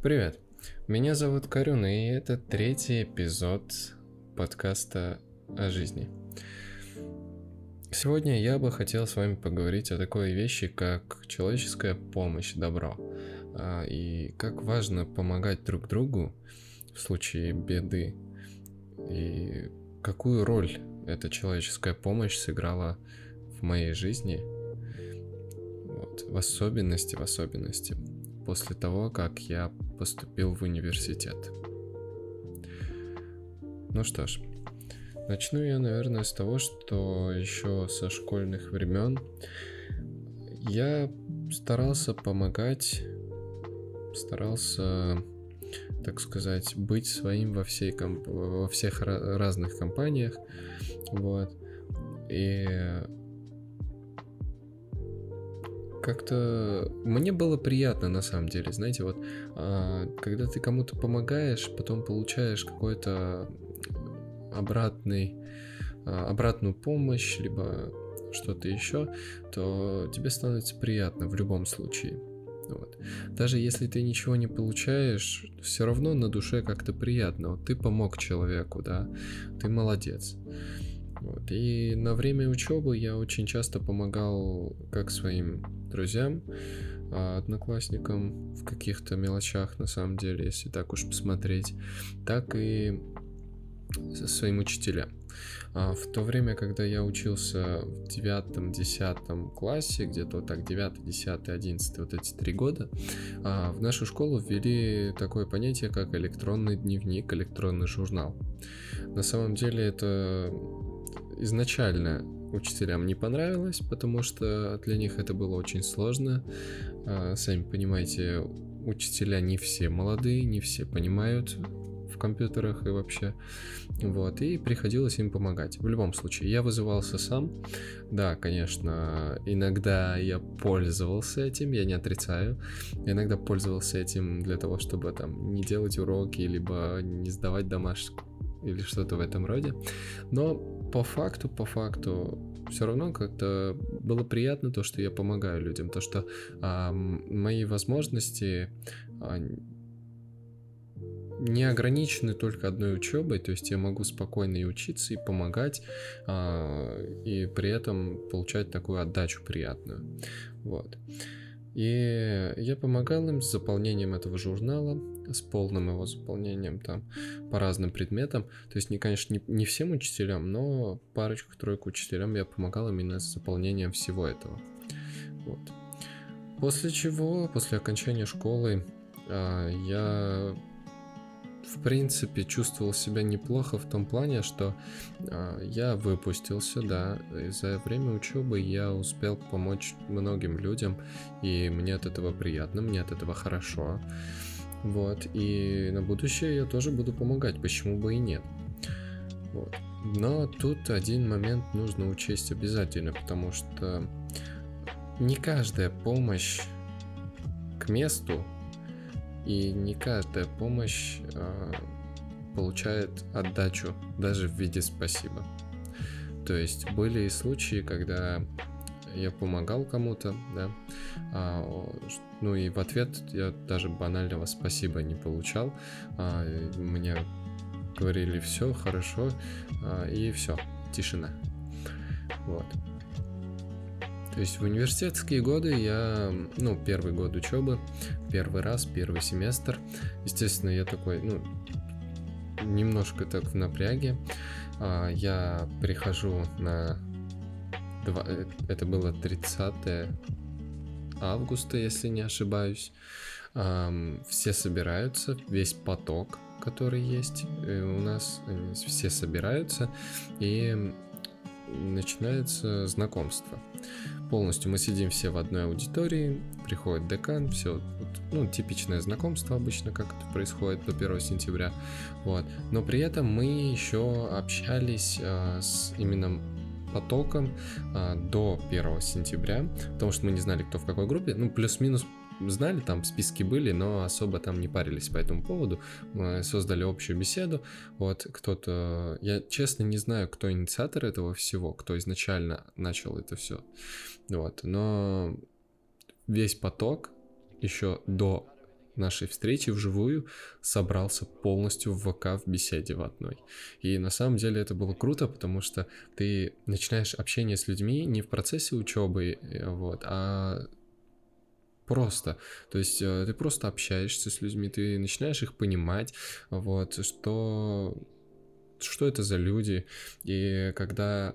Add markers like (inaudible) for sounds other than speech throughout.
Привет, меня зовут Карюн, и это третий эпизод подкаста о жизни. Сегодня я бы хотел с вами поговорить о такой вещи, как человеческая помощь, добро, а, и как важно помогать друг другу в случае беды, и какую роль эта человеческая помощь сыграла в моей жизни, вот, в особенности, в особенности после того, как я поступил в университет. Ну что ж, начну я, наверное, с того, что еще со школьных времен я старался помогать, старался, так сказать, быть своим во, всей комп... во всех разных компаниях, вот. И как-то мне было приятно на самом деле, знаете, вот а, когда ты кому-то помогаешь, потом получаешь какой-то обратный а, обратную помощь, либо что-то еще, то тебе становится приятно в любом случае. Вот. Даже если ты ничего не получаешь, все равно на душе как-то приятно. Вот ты помог человеку, да, ты молодец. Вот. И на время учебы я очень часто помогал как своим друзьям, а, одноклассникам в каких-то мелочах, на самом деле, если так уж посмотреть, так и своим учителям. А в то время, когда я учился в девятом, десятом классе, где-то вот так девятый, десятый, одиннадцатый, вот эти три года, а, в нашу школу ввели такое понятие, как электронный дневник, электронный журнал. На самом деле это изначально учителям не понравилось, потому что для них это было очень сложно. А, сами понимаете, учителя не все молодые, не все понимают в компьютерах и вообще. Вот, и приходилось им помогать. В любом случае, я вызывался сам. Да, конечно, иногда я пользовался этим, я не отрицаю. иногда пользовался этим для того, чтобы там не делать уроки, либо не сдавать домашку или что-то в этом роде. Но по факту, по факту, все равно как-то было приятно то, что я помогаю людям, то, что а, мои возможности а, не ограничены только одной учебой, то есть я могу спокойно и учиться, и помогать, а, и при этом получать такую отдачу приятную. Вот. И я помогал им с заполнением этого журнала, с полным его заполнением там по разным предметам. То есть, не, конечно, не, не всем учителям, но парочку-тройку учителям я помогал именно с заполнением всего этого. Вот. После чего, после окончания школы, а, я в принципе чувствовал себя неплохо в том плане, что э, я выпустился, да, и за время учебы я успел помочь многим людям, и мне от этого приятно, мне от этого хорошо. Вот, и на будущее я тоже буду помогать, почему бы и нет. Вот. Но тут один момент нужно учесть обязательно, потому что не каждая помощь к месту и не каждая помощь э, получает отдачу даже в виде спасибо. То есть были и случаи, когда я помогал кому-то, да, а, ну и в ответ я даже банального спасибо не получал, а, мне говорили все хорошо а, и все, тишина, вот. То есть в университетские годы я, ну, первый год учебы, первый раз, первый семестр, естественно, я такой, ну, немножко так в напряге. А, я прихожу на... Два, э, это было 30 августа, если не ошибаюсь. Все собираются, весь поток, который есть э, у нас, все собираются, и начинается знакомство полностью мы сидим все в одной аудитории, приходит декан, все, ну, типичное знакомство обычно, как это происходит до 1 сентября, вот. Но при этом мы еще общались а, с именно потоком а, до 1 сентября, потому что мы не знали, кто в какой группе, ну, плюс-минус знали, там списки были, но особо там не парились по этому поводу. Мы создали общую беседу. Вот кто-то... Я честно не знаю, кто инициатор этого всего, кто изначально начал это все. Вот. Но весь поток еще до нашей встречи вживую собрался полностью в ВК в беседе в одной. И на самом деле это было круто, потому что ты начинаешь общение с людьми не в процессе учебы, э, вот, а просто. То есть э, ты просто общаешься с людьми, ты начинаешь их понимать, вот, что, что это за люди. И когда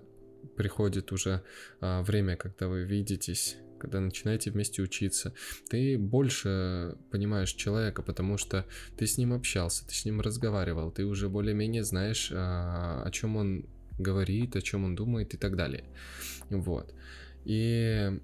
приходит уже а, время, когда вы видитесь, когда начинаете вместе учиться, ты больше понимаешь человека, потому что ты с ним общался, ты с ним разговаривал, ты уже более-менее знаешь, а, о чем он говорит, о чем он думает и так далее. Вот. И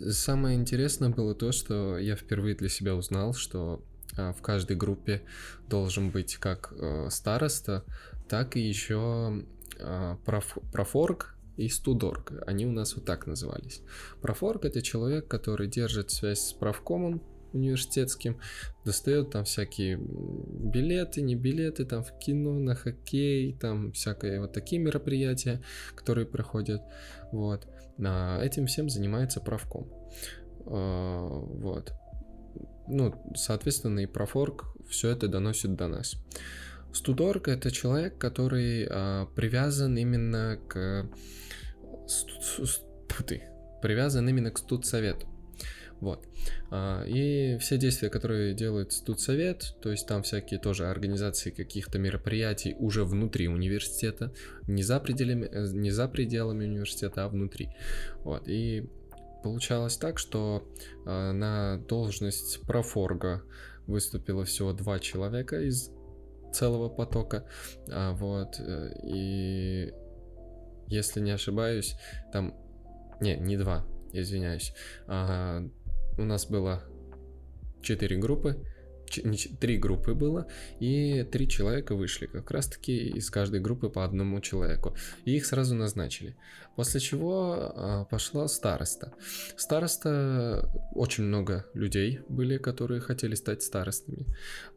самое интересное было то, что я впервые для себя узнал, что а, в каждой группе должен быть как э, староста, так и еще а, профорг, и студорг. Они у нас вот так назывались. Профорг это человек, который держит связь с правкомом университетским, достает там всякие билеты, не билеты, там в кино, на хоккей, там всякие вот такие мероприятия, которые проходят. Вот. А этим всем занимается правком. А, вот. Ну, соответственно, и профорг все это доносит до нас. Студорг это человек, который а, привязан именно к ты, привязан именно к студсовету. Вот. А, и все действия, которые делает студсовет, то есть там всякие тоже организации каких-то мероприятий уже внутри университета, не за пределами, э, не за пределами университета, а внутри. Вот. И получалось так, что а, на должность профорга выступило всего два человека из целого потока. А, вот. Э, и если не ошибаюсь, там... Не, не два, извиняюсь. А, у нас было четыре группы, три группы было, и три человека вышли, как раз таки из каждой группы по одному человеку. И их сразу назначили. После чего а, пошла староста. Староста, очень много людей были, которые хотели стать старостами.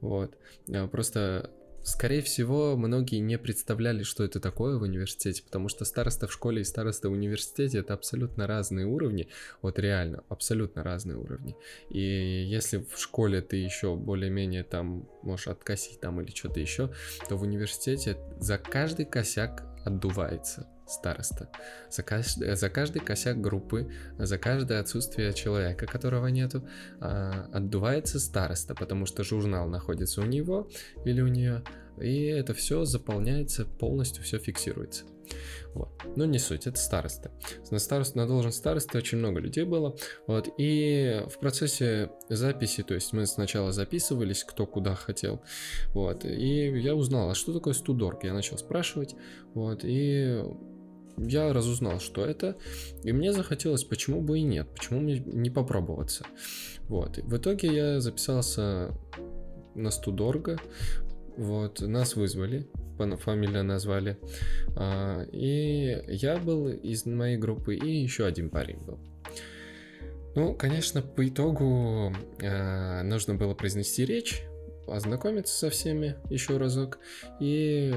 Вот. А, просто Скорее всего, многие не представляли, что это такое в университете, потому что староста в школе и староста в университете это абсолютно разные уровни, вот реально, абсолютно разные уровни. И если в школе ты еще более-менее там можешь откосить там или что-то еще, то в университете за каждый косяк отдувается староста. За, каждый, за каждый косяк группы, за каждое отсутствие человека, которого нету, а, отдувается староста, потому что журнал находится у него или у нее, и это все заполняется, полностью все фиксируется. Вот. Но не суть, это староста. На, старост, на должность старосты очень много людей было. Вот. И в процессе записи, то есть мы сначала записывались, кто куда хотел. Вот. И я узнал, а что такое студорг? Я начал спрашивать. Вот. И я разузнал, что это, и мне захотелось, почему бы и нет, почему мне не попробоваться. Вот. И в итоге я записался на студорга, вот, нас вызвали, фамилия назвали, а, и я был из моей группы, и еще один парень был. Ну, конечно, по итогу э, нужно было произнести речь, ознакомиться со всеми еще разок и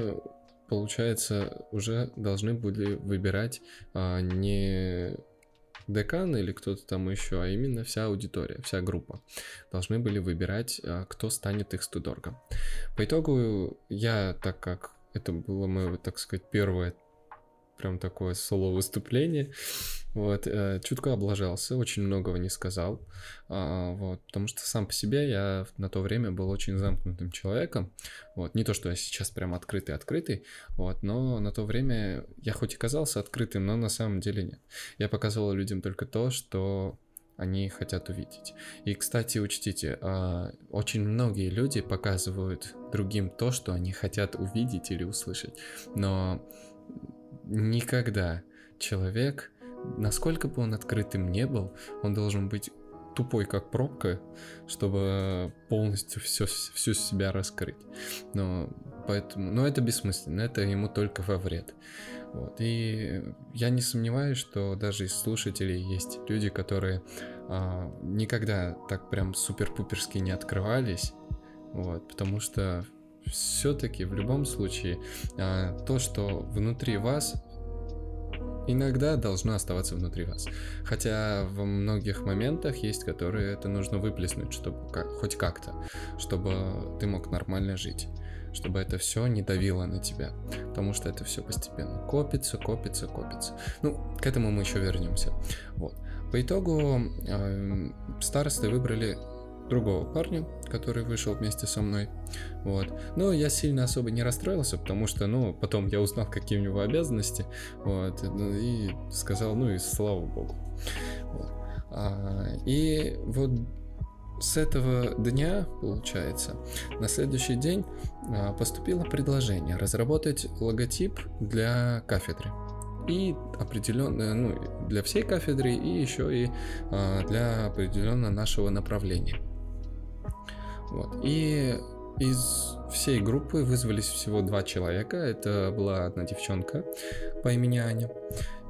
получается, уже должны были выбирать а, не декан или кто-то там еще, а именно вся аудитория, вся группа. Должны были выбирать, а, кто станет их студоргом. По итогу я, так как это было мое, так сказать, первое прям такое соло-выступление. Вот, э, чутко облажался, очень многого не сказал. А, вот, потому что сам по себе я на то время был очень замкнутым человеком. Вот, не то, что я сейчас прям открытый-открытый, вот, но на то время я хоть и казался открытым, но на самом деле нет. Я показывал людям только то, что они хотят увидеть. И, кстати, учтите, а, очень многие люди показывают другим то, что они хотят увидеть или услышать. Но никогда человек, насколько бы он открытым не был, он должен быть тупой как пробка, чтобы полностью все, всю себя раскрыть. Но поэтому, но это бессмысленно, это ему только во вред. Вот. И я не сомневаюсь, что даже из слушателей есть люди, которые а, никогда так прям супер-пуперски не открывались, вот, потому что все-таки в любом случае а, то, что внутри вас, иногда должно оставаться внутри вас. Хотя в многих моментах есть, которые это нужно выплеснуть, чтобы как, хоть как-то, чтобы ты мог нормально жить чтобы это все не давило на тебя, потому что это все постепенно копится, копится, копится. Ну, к этому мы еще вернемся. Вот. По итогу э, старосты выбрали другого парня, который вышел вместе со мной. Вот. Но я сильно особо не расстроился, потому что, ну, потом я узнал, какие у него обязанности, вот, ну, и сказал, ну и слава богу. Вот. А, и вот с этого дня, получается, на следующий день а, поступило предложение разработать логотип для кафедры и определенно, ну, для всей кафедры и еще и а, для определенно нашего направления. Вот. И из всей группы вызвались всего два человека. Это была одна девчонка по имени Аня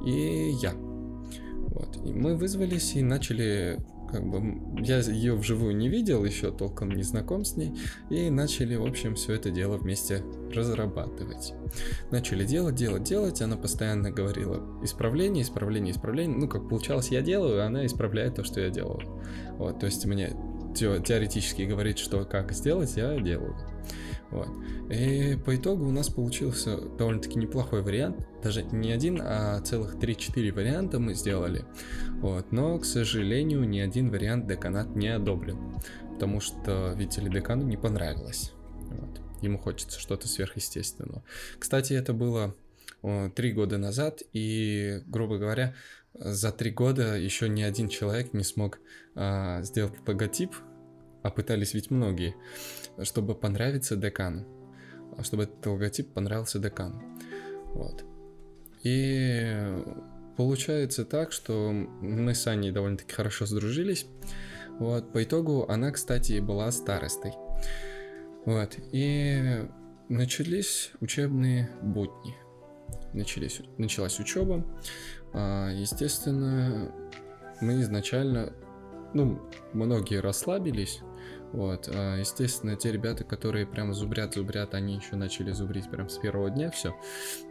и я. Вот. И мы вызвались и начали как бы я ее вживую не видел, еще толком не знаком с ней, и начали, в общем, все это дело вместе разрабатывать. Начали делать, делать, делать, она постоянно говорила исправление, исправление, исправление, ну, как получалось, я делаю, а она исправляет то, что я делаю. Вот, то есть мне теоретически говорит, что как сделать, я делаю. Вот. И по итогу у нас получился довольно-таки неплохой вариант. Даже не один, а целых 3-4 варианта мы сделали. Вот. Но, к сожалению, ни один вариант деканат не одобрен. Потому что, видите ли, декану не понравилось. Вот. Ему хочется что-то сверхъестественного. Кстати, это было три года назад, и, грубо говоря, за три года еще ни один человек не смог а, сделать логотип, а пытались ведь многие, чтобы понравиться декану, чтобы этот логотип понравился декану. Вот. И получается так, что мы с Аней довольно-таки хорошо сдружились. Вот, по итогу она, кстати, была старостой. Вот, и начались учебные будни. Начались, началась учеба. А, естественно, мы изначально, ну, многие расслабились, вот, а, естественно, те ребята, которые прям зубрят, зубрят, они еще начали зубрить прям с первого дня все.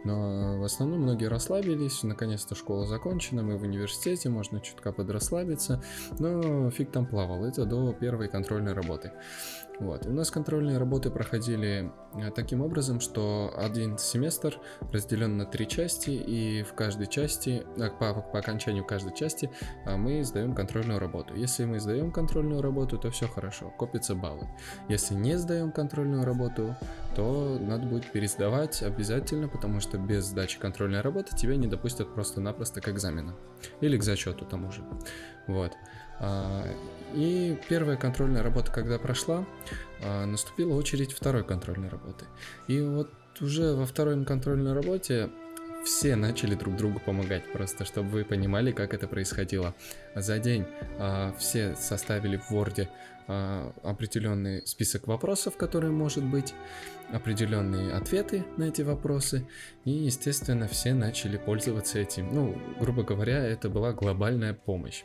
Но в основном многие расслабились, наконец-то школа закончена, мы в университете, можно чутка подрасслабиться, но фиг там плавал, это до первой контрольной работы. Вот. У нас контрольные работы проходили э, таким образом, что один семестр разделен на три части, и в каждой части, э, по, по окончанию каждой части, э, мы сдаем контрольную работу. Если мы сдаем контрольную работу, то все хорошо, копятся баллы. Если не сдаем контрольную работу, то надо будет пересдавать обязательно, потому что без сдачи контрольной работы тебя не допустят просто-напросто к экзамену. Или к зачету тому же. Вот. И первая контрольная работа, когда прошла, а, наступила очередь второй контрольной работы. И вот уже во второй контрольной работе все начали друг другу помогать, просто чтобы вы понимали, как это происходило. За день а, все составили в Word а, определенный список вопросов, которые может быть, определенные ответы на эти вопросы, и, естественно, все начали пользоваться этим. Ну, грубо говоря, это была глобальная помощь.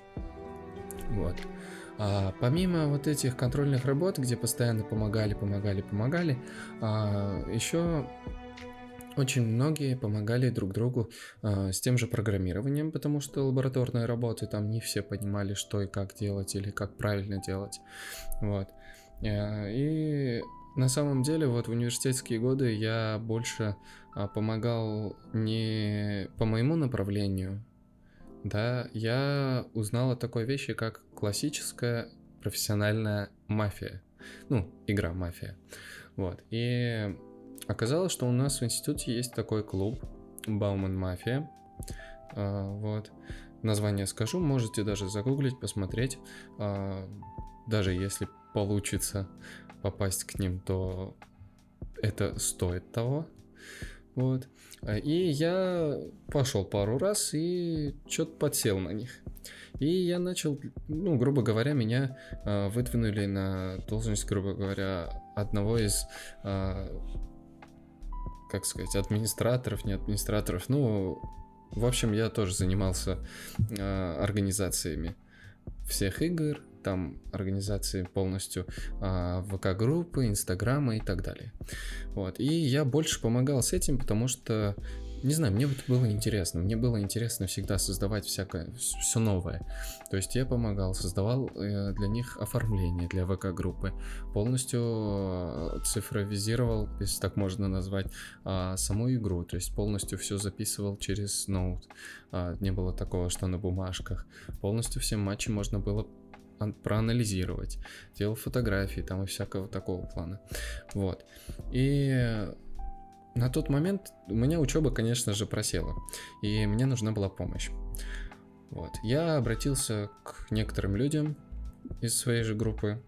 Вот. А, помимо вот этих контрольных работ, где постоянно помогали, помогали, помогали, а, еще очень многие помогали друг другу а, с тем же программированием, потому что лабораторные работы там не все понимали, что и как делать или как правильно делать. Вот. А, и на самом деле, вот в университетские годы я больше а, помогал не по моему направлению, да, я узнал о такой вещи, как классическая профессиональная мафия. Ну, игра мафия. Вот. И оказалось, что у нас в институте есть такой клуб Бауман Мафия. А, вот. Название скажу, можете даже загуглить, посмотреть. А, даже если получится попасть к ним, то это стоит того. Вот. И я пошел пару раз и что-то подсел на них. И я начал, ну, грубо говоря, меня э, выдвинули на должность, грубо говоря, одного из, э, как сказать, администраторов, не администраторов. Ну, в общем, я тоже занимался э, организациями всех игр, там организации полностью а, ВК-группы, Инстаграма и так далее. Вот. И я больше помогал с этим, потому что не знаю, мне вот было интересно. Мне было интересно всегда создавать всякое, все новое. То есть я помогал, создавал э, для них оформление для ВК-группы. Полностью э, цифровизировал, если так можно назвать, а, саму игру. То есть полностью все записывал через ноут. А, не было такого, что на бумажках. Полностью все матчи можно было проанализировать, делал фотографии там и всякого такого плана. Вот. И на тот момент у меня учеба, конечно же, просела, и мне нужна была помощь. Вот. Я обратился к некоторым людям из своей же группы.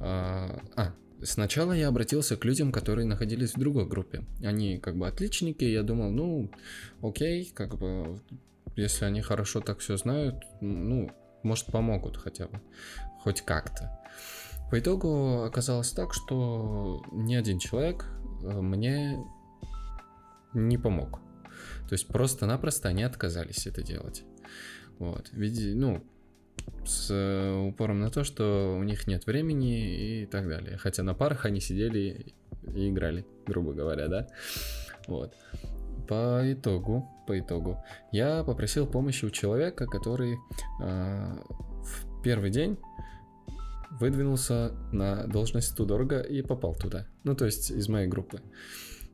А, а, сначала я обратился к людям, которые находились в другой группе. Они как бы отличники, я думал, ну, окей, как бы, если они хорошо так все знают, ну, может, помогут хотя бы, хоть как-то. По итогу оказалось так, что ни один человек э, мне не помог. То есть просто-напросто они отказались это делать. Вот. Ведь, ну, с э, упором на то, что у них нет времени и так далее. Хотя на парах они сидели и играли, грубо говоря, да. Вот. По итогу, по итогу, я попросил помощи у человека, который э, в первый день выдвинулся на должность Тудорга и попал туда. Ну, то есть из моей группы.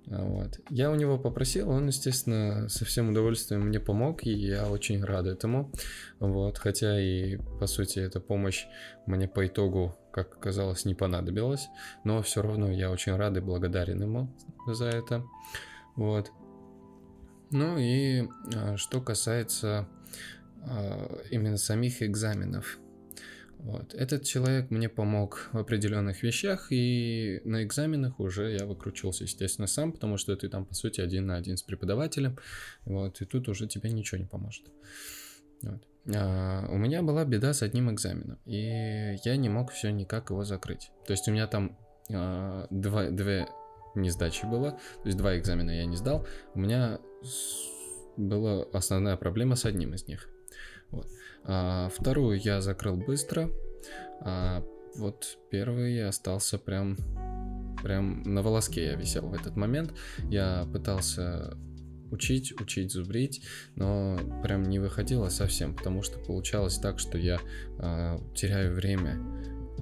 Вот. Я у него попросил, он, естественно, со всем удовольствием мне помог, и я очень рад этому. Вот. Хотя и, по сути, эта помощь мне по итогу, как оказалось, не понадобилась, но все равно я очень рад и благодарен ему за это. Вот. Ну и а, что касается а, именно самих экзаменов. Вот. Этот человек мне помог в определенных вещах, и на экзаменах уже я выкручивался, естественно, сам, потому что ты там, по сути, один на один с преподавателем, вот, и тут уже тебе ничего не поможет. Вот. А, у меня была беда с одним экзаменом, и я не мог все никак его закрыть. То есть у меня там а, два, две несдачи было, то есть два экзамена я не сдал, у меня была основная проблема с одним из них. Вот. А, вторую я закрыл быстро. А вот первый остался прям, прям на волоске я висел в этот момент. Я пытался учить, учить, зубрить, но прям не выходило совсем, потому что получалось так, что я э, теряю время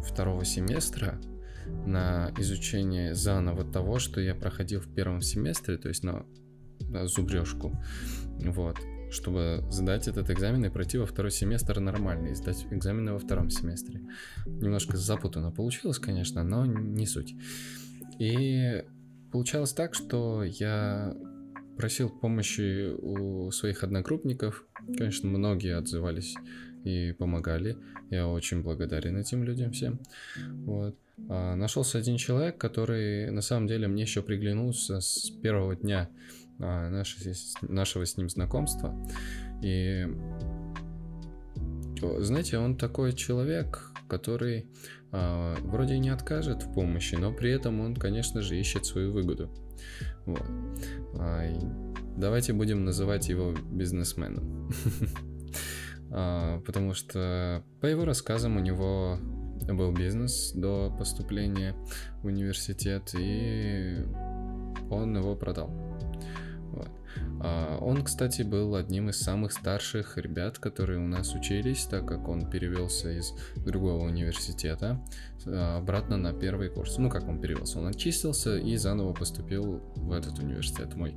второго семестра на изучение заново того, что я проходил в первом семестре, то есть на, на зубрежку. Вот чтобы сдать этот экзамен и пройти во второй семестр нормально, и сдать экзамены во втором семестре. Немножко запутанно получилось, конечно, но не суть. И получалось так, что я просил помощи у своих одногруппников. Конечно, многие отзывались и помогали. Я очень благодарен этим людям всем. Вот. А нашелся один человек, который на самом деле мне еще приглянулся с первого дня наше, нашего с ним знакомства. И знаете, он такой человек, который а, вроде не откажет в помощи, но при этом он, конечно же, ищет свою выгоду. Вот. А, давайте будем называть его бизнесменом. (laughs) а, потому что по его рассказам у него был бизнес до поступления в университет, и он его продал. А, он, кстати, был одним из самых старших ребят, которые у нас учились, так как он перевелся из другого университета а, обратно на первый курс. Ну, как он перевелся? Он очистился и заново поступил в этот университет мой.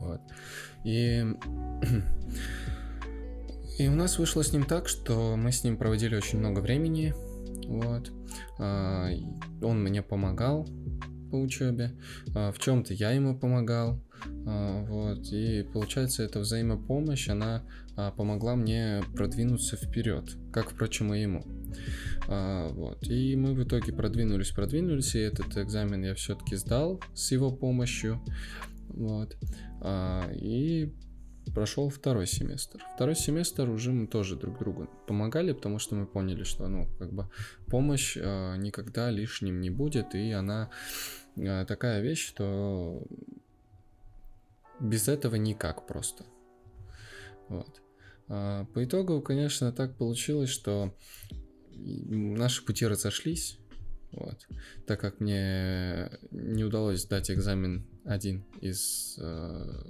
Вот. И... (clears throat) И у нас вышло с ним так, что мы с ним проводили очень много времени. Вот. А, он мне помогал по учебе, в чем-то я ему помогал. А, вот, и получается, эта взаимопомощь, она а, помогла мне продвинуться вперед, как, впрочем, и ему. А, вот, и мы в итоге продвинулись, продвинулись, и этот экзамен я все-таки сдал с его помощью. Вот, и прошел второй семестр. Второй семестр уже мы тоже друг другу помогали, потому что мы поняли, что, ну, как бы помощь никогда лишним не будет, и она такая вещь, что без этого никак просто. Вот. А по итогу, конечно, так получилось, что наши пути разошлись. Вот. Так как мне не удалось сдать экзамен один из э,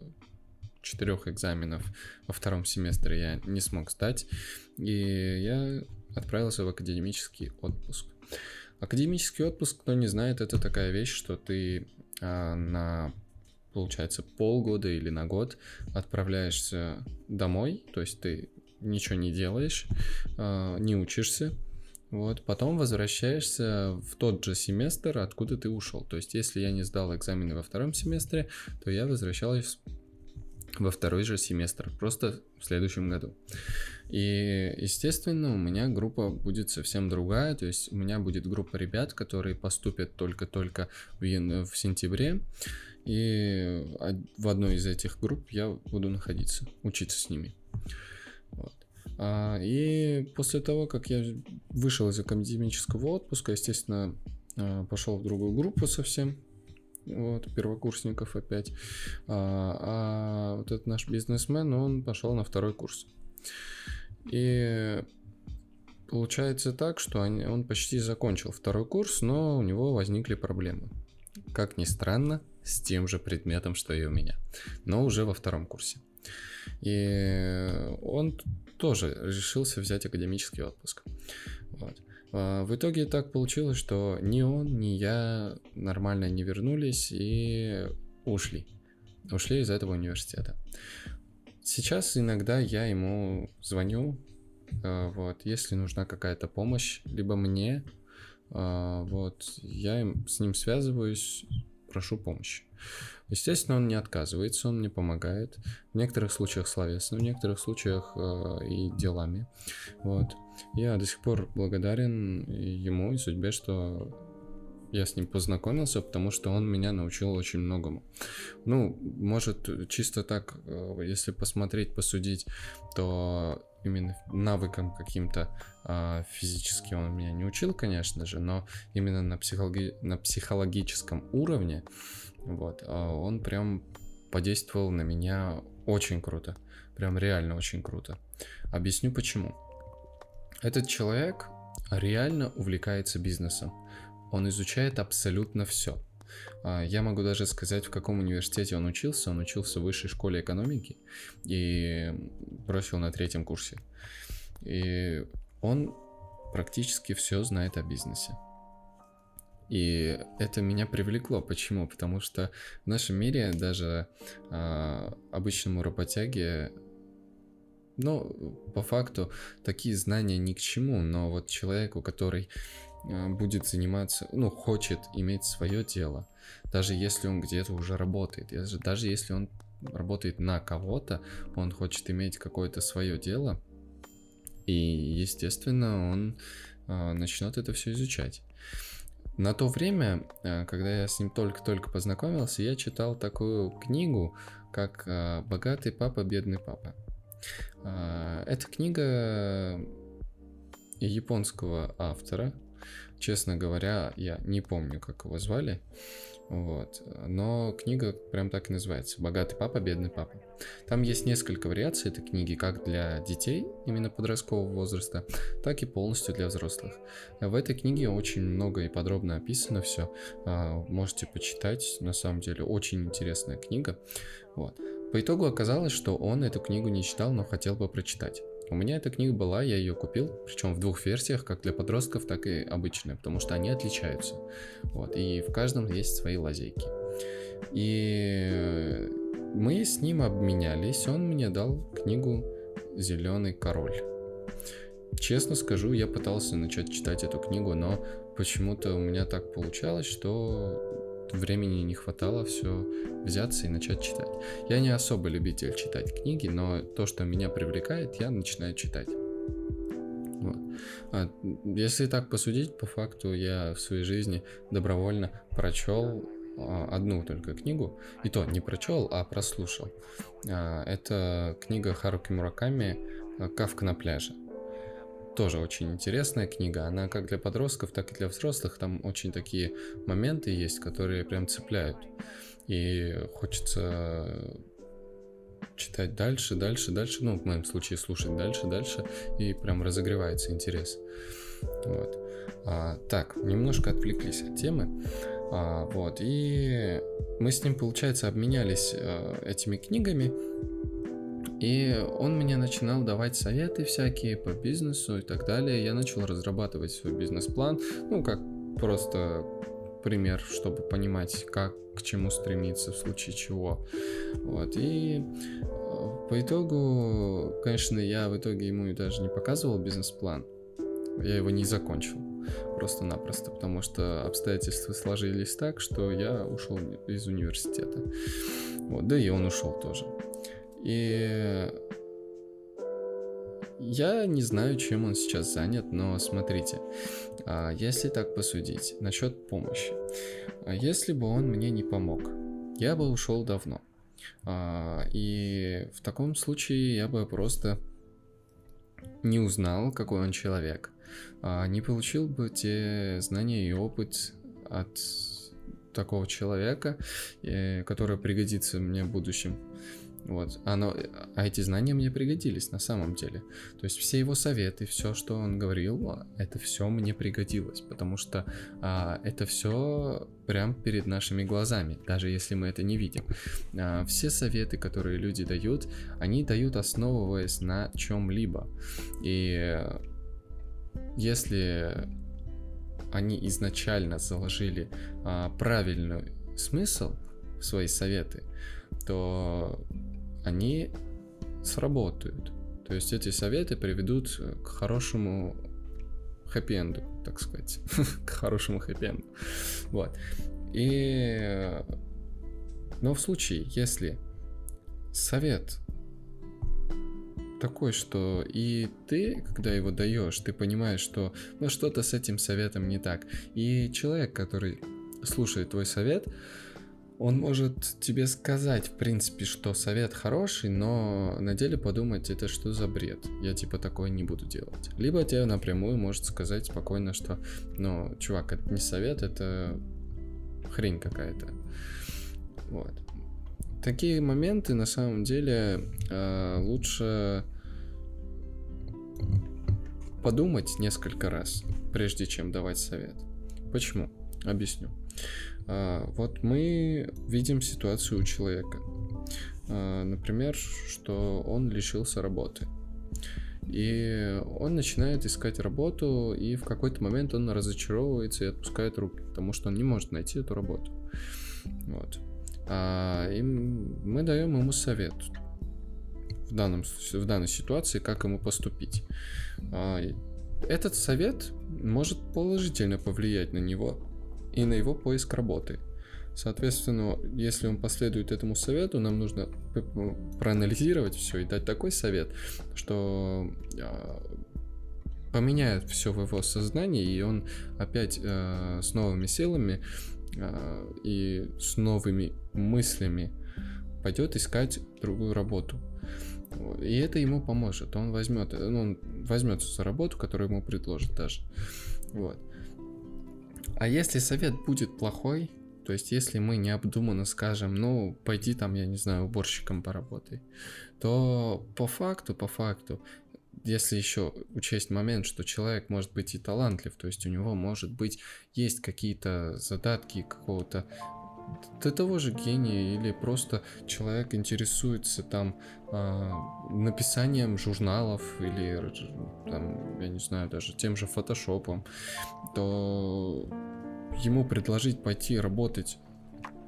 четырех экзаменов во втором семестре я не смог сдать, и я отправился в академический отпуск. Академический отпуск, кто не знает, это такая вещь, что ты а, на, получается, полгода или на год отправляешься домой, то есть ты ничего не делаешь, а, не учишься, вот, потом возвращаешься в тот же семестр, откуда ты ушел. То есть, если я не сдал экзамены во втором семестре, то я возвращаюсь во второй же семестр, просто в следующем году. И, естественно, у меня группа будет совсем другая, то есть у меня будет группа ребят, которые поступят только-только в, в сентябре, и в одной из этих групп я буду находиться, учиться с ними. Вот. А, и после того, как я вышел из академического отпуска, естественно, а, пошел в другую группу совсем, вот, первокурсников опять. А, а вот этот наш бизнесмен, он пошел на второй курс. И получается так, что он почти закончил второй курс, но у него возникли проблемы. Как ни странно, с тем же предметом, что и у меня, но уже во втором курсе. И он тоже решился взять академический отпуск. Вот. А, в итоге так получилось, что ни он, ни я нормально не вернулись и ушли. Ушли из этого университета. Сейчас иногда я ему звоню, а, вот, если нужна какая-то помощь, либо мне, а, вот, я с ним связываюсь, прошу помощи. Естественно, он не отказывается, он мне помогает. В некоторых случаях словесно, в некоторых случаях и делами. Вот. Я до сих пор благодарен ему и судьбе, что я с ним познакомился, потому что он меня научил очень многому. Ну, может, чисто так, э, если посмотреть, посудить, то именно навыкам каким-то а, физически он меня не учил, конечно же, но именно на, психологи- на психологическом уровне вот, а он прям подействовал на меня очень круто, прям реально очень круто. Объясню почему. Этот человек реально увлекается бизнесом. Он изучает абсолютно все. А, я могу даже сказать, в каком университете он учился. Он учился в высшей школе экономики и бросил на третьем курсе. И он практически все знает о бизнесе. И это меня привлекло. Почему? Потому что в нашем мире даже э, обычному работяге, ну, по факту, такие знания ни к чему, но вот человеку, который э, будет заниматься, ну, хочет иметь свое дело, даже если он где-то уже работает, даже, если он работает на кого-то, он хочет иметь какое-то свое дело, и, естественно, он э, начнет это все изучать. На то время, э, когда я с ним только-только познакомился, я читал такую книгу, как «Богатый папа, бедный папа». Э, это книга японского автора. Честно говоря, я не помню, как его звали. Вот. Но книга прям так и называется. «Богатый папа, бедный папа». Там есть несколько вариаций этой книги, как для детей, именно подросткового возраста, так и полностью для взрослых. В этой книге очень много и подробно описано все. А, можете почитать, на самом деле, очень интересная книга. Вот. По итогу оказалось, что он эту книгу не читал, но хотел бы прочитать. У меня эта книга была, я ее купил, причем в двух версиях, как для подростков, так и обычная, потому что они отличаются. Вот, и в каждом есть свои лазейки. И мы с ним обменялись, он мне дал книгу «Зеленый король». Честно скажу, я пытался начать читать эту книгу, но почему-то у меня так получалось, что времени не хватало все взяться и начать читать. Я не особо любитель читать книги, но то, что меня привлекает, я начинаю читать. Вот. А если так посудить, по факту я в своей жизни добровольно прочел а, одну только книгу, и то не прочел, а прослушал. А, это книга Харуки Мураками «Кавка на пляже» тоже очень интересная книга. Она как для подростков, так и для взрослых. Там очень такие моменты есть, которые прям цепляют. И хочется читать дальше, дальше, дальше. Ну, в моем случае слушать дальше, дальше. И прям разогревается интерес. Вот. А, так, немножко отвлеклись от темы. А, вот, и мы с ним, получается, обменялись а, этими книгами, и он мне начинал давать советы всякие по бизнесу и так далее. Я начал разрабатывать свой бизнес-план, ну, как просто пример, чтобы понимать, как к чему стремиться в случае чего. Вот. И э, по итогу, конечно, я в итоге ему даже не показывал бизнес-план. Я его не закончил просто-напросто, потому что обстоятельства сложились так, что я ушел из университета. Вот, да и он ушел тоже. И я не знаю, чем он сейчас занят, но смотрите, а, если так посудить насчет помощи, а если бы он мне не помог, я бы ушел давно. А, и в таком случае я бы просто не узнал, какой он человек, не получил бы те знания и опыт от такого человека, э, который пригодится мне в будущем. Вот, оно, а эти знания мне пригодились на самом деле. То есть все его советы, все, что он говорил, это все мне пригодилось, потому что а, это все прям перед нашими глазами, даже если мы это не видим. А, все советы, которые люди дают, они дают основываясь на чем-либо. И если они изначально заложили а, правильный смысл в свои советы, то они сработают. То есть эти советы приведут к хорошему хэппи-энду, так сказать. (laughs) к хорошему хэппи-энду. Вот. И... Но в случае, если совет такой, что и ты, когда его даешь, ты понимаешь, что ну что-то с этим советом не так. И человек, который слушает твой совет, он может тебе сказать, в принципе, что совет хороший, но на деле подумать, это что за бред. Я типа такое не буду делать. Либо тебе напрямую может сказать спокойно, что, ну, чувак, это не совет, это хрень какая-то. Вот. Такие моменты на самом деле э, лучше подумать несколько раз, прежде чем давать совет. Почему? Объясню. Вот мы видим ситуацию у человека. А, например, что он лишился работы. И он начинает искать работу, и в какой-то момент он разочаровывается и отпускает руки, потому что он не может найти эту работу. Вот. А, и мы даем ему совет в, данном, в данной ситуации, как ему поступить. Этот совет может положительно повлиять на него, и на его поиск работы. Соответственно, если он последует этому совету, нам нужно проанализировать все и дать такой совет, что а, поменяет все в его сознании, и он опять э, с новыми силами э, и с новыми мыслями пойдет искать другую работу. И это ему поможет. Он возьмет, ну, он возьмется за работу, которую ему предложат даже. Вот. А если совет будет плохой, то есть если мы необдуманно скажем, ну, пойди там, я не знаю, уборщиком поработай, то по факту, по факту, если еще учесть момент, что человек может быть и талантлив, то есть у него может быть есть какие-то задатки какого-то до того же гения или просто человек интересуется там э, написанием журналов или там, я не знаю, даже тем же фотошопом, то ему предложить пойти работать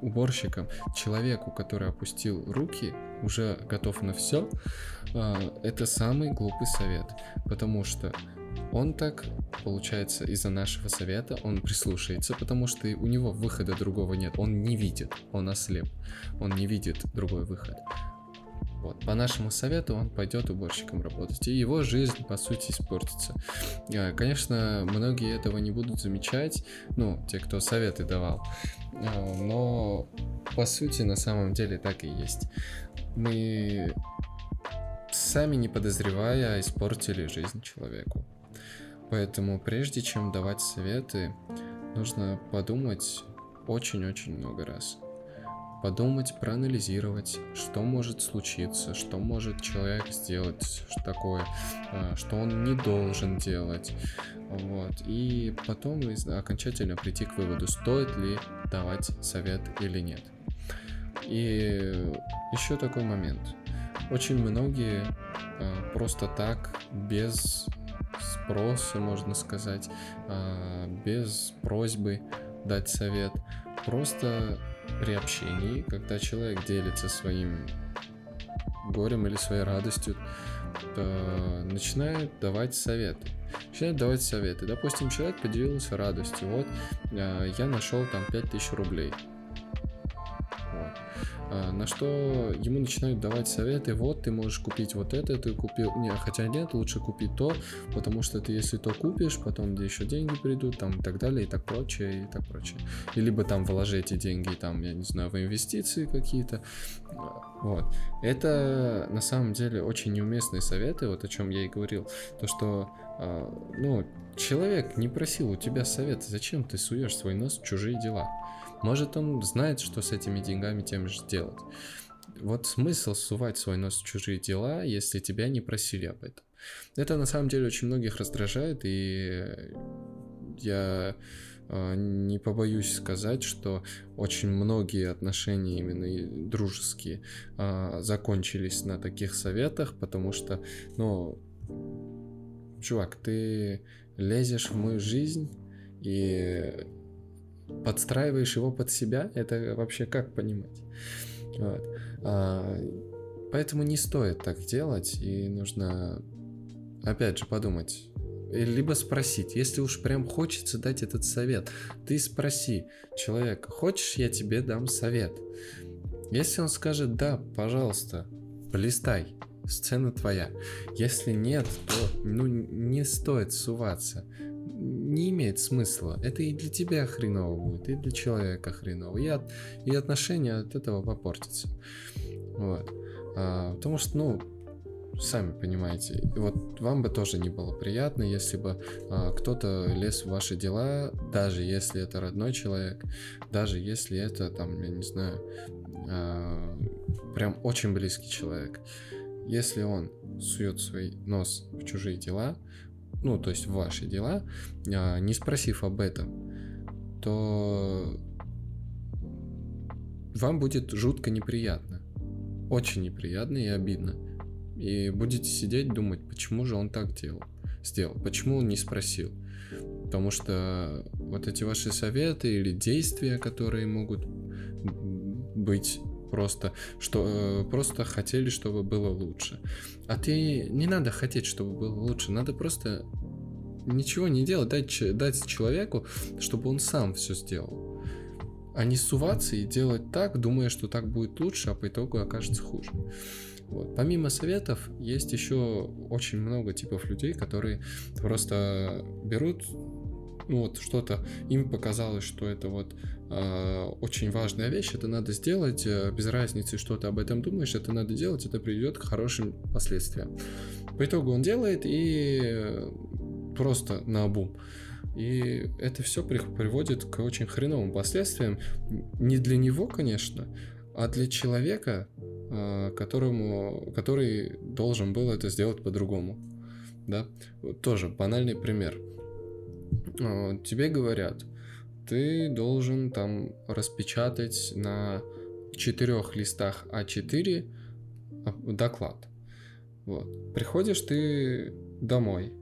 уборщиком человеку, который опустил руки, уже готов на все, э, это самый глупый совет, потому что он так, получается, из-за нашего совета, он прислушается, потому что у него выхода другого нет. Он не видит, он ослеп. Он не видит другой выход. Вот. По нашему совету он пойдет уборщиком работать, и его жизнь, по сути, испортится. А, конечно, многие этого не будут замечать, ну, те, кто советы давал, а, но, по сути, на самом деле так и есть. Мы, сами не подозревая, испортили жизнь человеку. Поэтому прежде чем давать советы, нужно подумать очень-очень много раз. подумать, проанализировать, что может случиться, что может человек сделать такое, а, что он не должен делать. Вот. И потом окончательно прийти к выводу, стоит ли давать совет или нет. И еще такой момент. Очень многие а, просто так, без спроса, можно сказать, а, без просьбы дать совет, просто при общении, когда человек делится своим горем или своей радостью, начинает давать советы. Начинает давать советы. Допустим, человек поделился радостью. Вот а, я нашел там 5000 рублей. А, на что ему начинают давать советы, вот ты можешь купить вот это, ты купил, не, хотя нет, лучше купить то, потому что ты если то купишь, потом где еще деньги придут, там и так далее, и так прочее, и так прочее. И либо там вложи эти деньги, там, я не знаю, в инвестиции какие-то, вот. Это на самом деле очень неуместные советы, вот о чем я и говорил, то что, а, ну, человек не просил у тебя совета, зачем ты суешь свой нос в чужие дела? Может, он знает, что с этими деньгами тем же сделать. Вот смысл сувать свой нос в чужие дела, если тебя не просили об этом. Это на самом деле очень многих раздражает, и я э, не побоюсь сказать, что очень многие отношения, именно дружеские, э, закончились на таких советах, потому что, ну, чувак, ты лезешь в мою жизнь, и подстраиваешь его под себя, это вообще как понимать? Вот. А, поэтому не стоит так делать, и нужно, опять же, подумать. Либо спросить, если уж прям хочется дать этот совет, ты спроси человека, хочешь я тебе дам совет? Если он скажет да, пожалуйста, полистай, сцена твоя. Если нет, то ну не стоит суваться не имеет смысла. Это и для тебя хреново будет, и для человека хреново. И, от, и отношения от этого попортятся. Вот. А, потому что, ну, сами понимаете, вот вам бы тоже не было приятно, если бы а, кто-то лез в ваши дела, даже если это родной человек, даже если это, там, я не знаю, а, прям очень близкий человек. Если он сует свой нос в чужие дела, ну, то есть в ваши дела, а, не спросив об этом, то вам будет жутко неприятно. Очень неприятно и обидно. И будете сидеть думать, почему же он так делал, сделал, почему он не спросил. Потому что вот эти ваши советы или действия, которые могут быть просто, что э, просто хотели, чтобы было лучше. А ты не надо хотеть, чтобы было лучше, надо просто ничего не делать, дать, дать человеку, чтобы он сам все сделал. А не суваться и делать так, думая, что так будет лучше, а по итогу окажется хуже. Вот. Помимо советов, есть еще очень много типов людей, которые просто берут ну вот что-то, им показалось, что это вот э, очень важная вещь, это надо сделать, э, без разницы, что ты об этом думаешь, это надо делать, это приведет к хорошим последствиям. По итогу он делает и просто на обум. И это все приводит к очень хреновым последствиям. Не для него, конечно, а для человека, э, которому, который должен был это сделать по-другому. Да? Тоже банальный пример. Э, тебе говорят, ты должен там распечатать на четырех листах А4 доклад. Вот. Приходишь ты домой,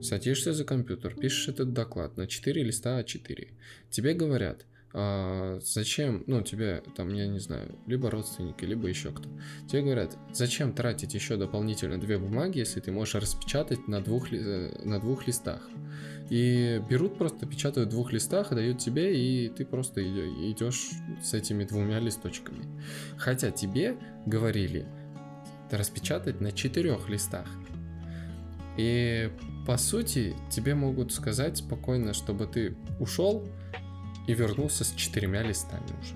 садишься за компьютер, пишешь этот доклад на 4 листа А4. Тебе говорят, а, зачем, ну, тебе там, я не знаю, либо родственники, либо еще кто. Тебе говорят, зачем тратить еще дополнительно две бумаги, если ты можешь распечатать на двух, э, на двух листах. И берут просто, печатают в двух листах, дают тебе, и ты просто идешь с этими двумя листочками. Хотя тебе говорили распечатать на четырех листах. И по сути тебе могут сказать спокойно, чтобы ты ушел и вернулся с четырьмя листами уже.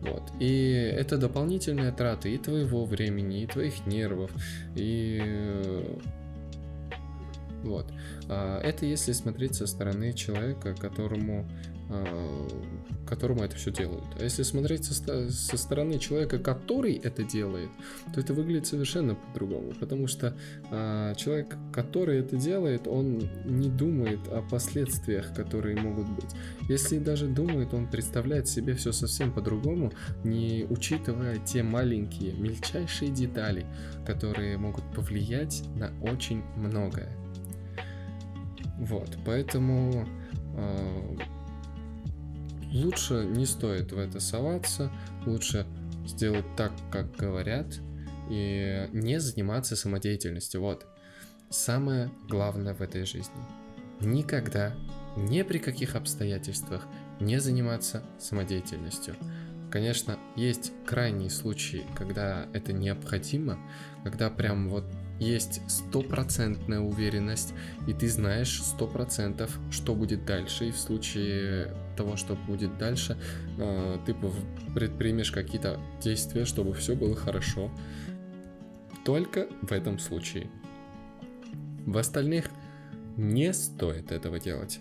Вот. И это дополнительные траты и твоего времени, и твоих нервов, и вот. А, это если смотреть со стороны человека, которому а, которому это все делают. А если смотреть со, со стороны человека, который это делает, то это выглядит совершенно по-другому. Потому что э, человек, который это делает, он не думает о последствиях, которые могут быть. Если даже думает, он представляет себе все совсем по-другому, не учитывая те маленькие, мельчайшие детали, которые могут повлиять на очень многое. Вот, поэтому э, лучше не стоит в это соваться, лучше сделать так, как говорят, и не заниматься самодеятельностью. Вот, самое главное в этой жизни. Никогда, ни при каких обстоятельствах не заниматься самодеятельностью. Конечно, есть крайние случаи, когда это необходимо, когда прям вот есть стопроцентная уверенность, и ты знаешь сто процентов, что будет дальше, и в случае того, что будет дальше, э, ты предпримешь какие-то действия, чтобы все было хорошо. Только в этом случае. В остальных не стоит этого делать.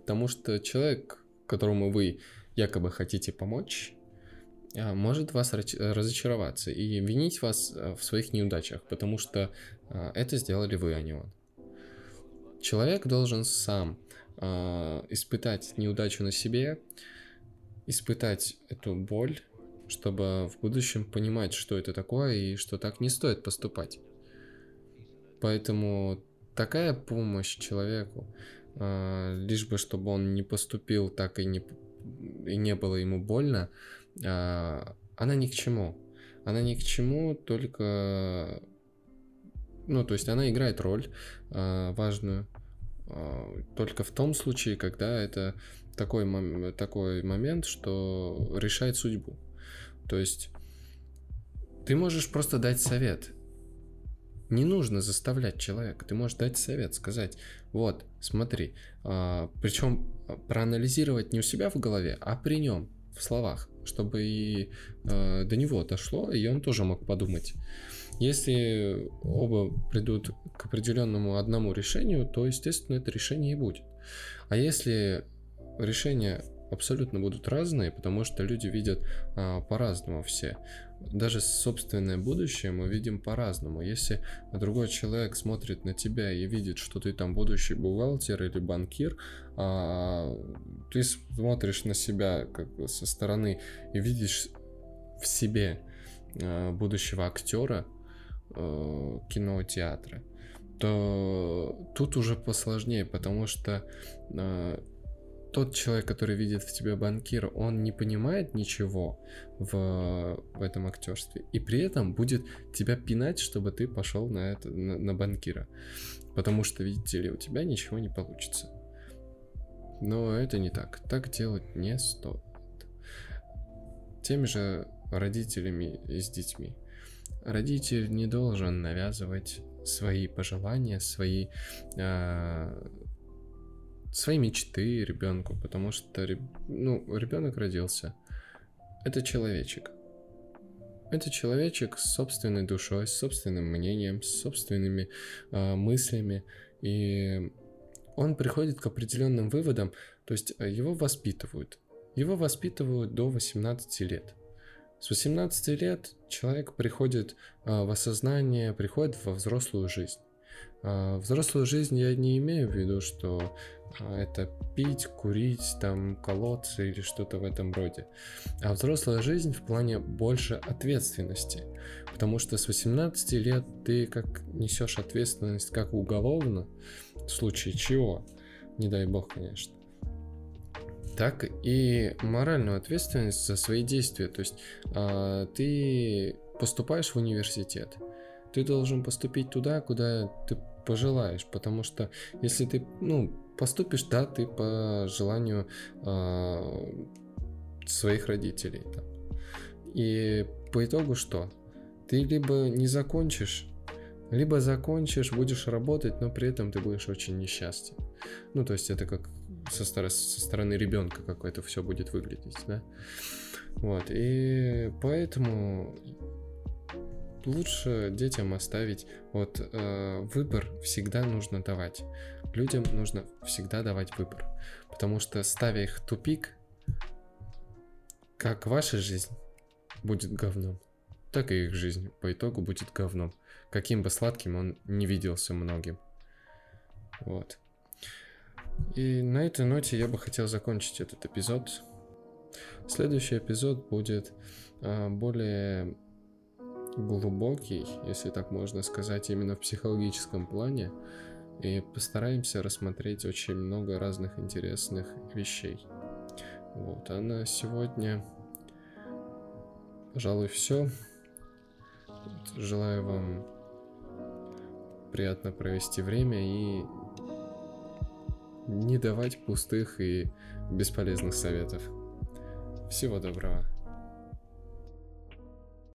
Потому что человек, которому вы якобы хотите помочь, а, может вас разочароваться и винить вас э, в своих неудачах, потому что а, это сделали вы, а не он. Человек должен сам а, испытать неудачу на себе, испытать эту боль, чтобы в будущем понимать, что это такое и что так не стоит поступать. Поэтому такая помощь человеку, лишь бы чтобы он не поступил так и не, и не было ему больно, а, она ни к чему. Она ни к чему, только... Ну, то есть она играет роль а, важную, а, только в том случае, когда это такой, мом- такой момент, что решает судьбу. То есть ты можешь просто дать совет. Не нужно заставлять человека. Ты можешь дать совет, сказать, вот, смотри. А, причем проанализировать не у себя в голове, а при нем, в словах чтобы и э, до него дошло, и он тоже мог подумать. Если оба придут к определенному одному решению, то, естественно, это решение и будет. А если решения абсолютно будут разные, потому что люди видят а, по-разному все даже собственное будущее мы видим по-разному. Если другой человек смотрит на тебя и видит, что ты там будущий бухгалтер или банкир, а ты смотришь на себя как бы со стороны и видишь в себе а, будущего актера а, кино, театра, то тут уже посложнее, потому что а, тот человек, который видит в тебе банкира, он не понимает ничего в, в этом актерстве, и при этом будет тебя пинать, чтобы ты пошел на, это, на, на банкира. Потому что, видите ли, у тебя ничего не получится. Но это не так. Так делать не стоит. Теми же родителями и с детьми. Родитель не должен навязывать свои пожелания, свои э, свои мечты ребенку, потому что ну, ребенок родился. Это человечек. Это человечек с собственной душой, с собственным мнением, с собственными э, мыслями. И он приходит к определенным выводам, то есть а, его воспитывают. Его воспитывают до 18 лет. С 18 лет человек приходит э, в осознание, приходит во взрослую жизнь. Э, взрослую жизнь я не имею в виду, что а, это пить, курить, там, колоться или что-то в этом роде. А взрослая жизнь в плане больше ответственности. Потому что с 18 лет ты как несешь ответственность как уголовно, в случае чего, не дай бог, конечно, так и моральную ответственность за свои действия. То есть э, ты поступаешь в университет, ты должен поступить туда, куда ты пожелаешь, потому что если ты, ну, поступишь, да, ты по желанию э, своих родителей. Там. И по итогу что? Ты либо не закончишь, либо закончишь, будешь работать, но при этом ты будешь очень несчастен. Ну, то есть это как со, стороны, со стороны ребенка какое-то все будет выглядеть, да? Вот, и поэтому лучше детям оставить, вот э, выбор всегда нужно давать. Людям нужно всегда давать выбор. Потому что ставя их в тупик, как ваша жизнь будет говном, так и их жизнь по итогу будет говном. Каким бы сладким он не виделся многим. Вот. И на этой ноте я бы хотел закончить этот эпизод. Следующий эпизод будет э, более глубокий, если так можно сказать, именно в психологическом плане. И постараемся рассмотреть очень много разных интересных вещей. Вот, а на сегодня, пожалуй, все. Желаю вам приятно провести время и не давать пустых и бесполезных советов. Всего доброго.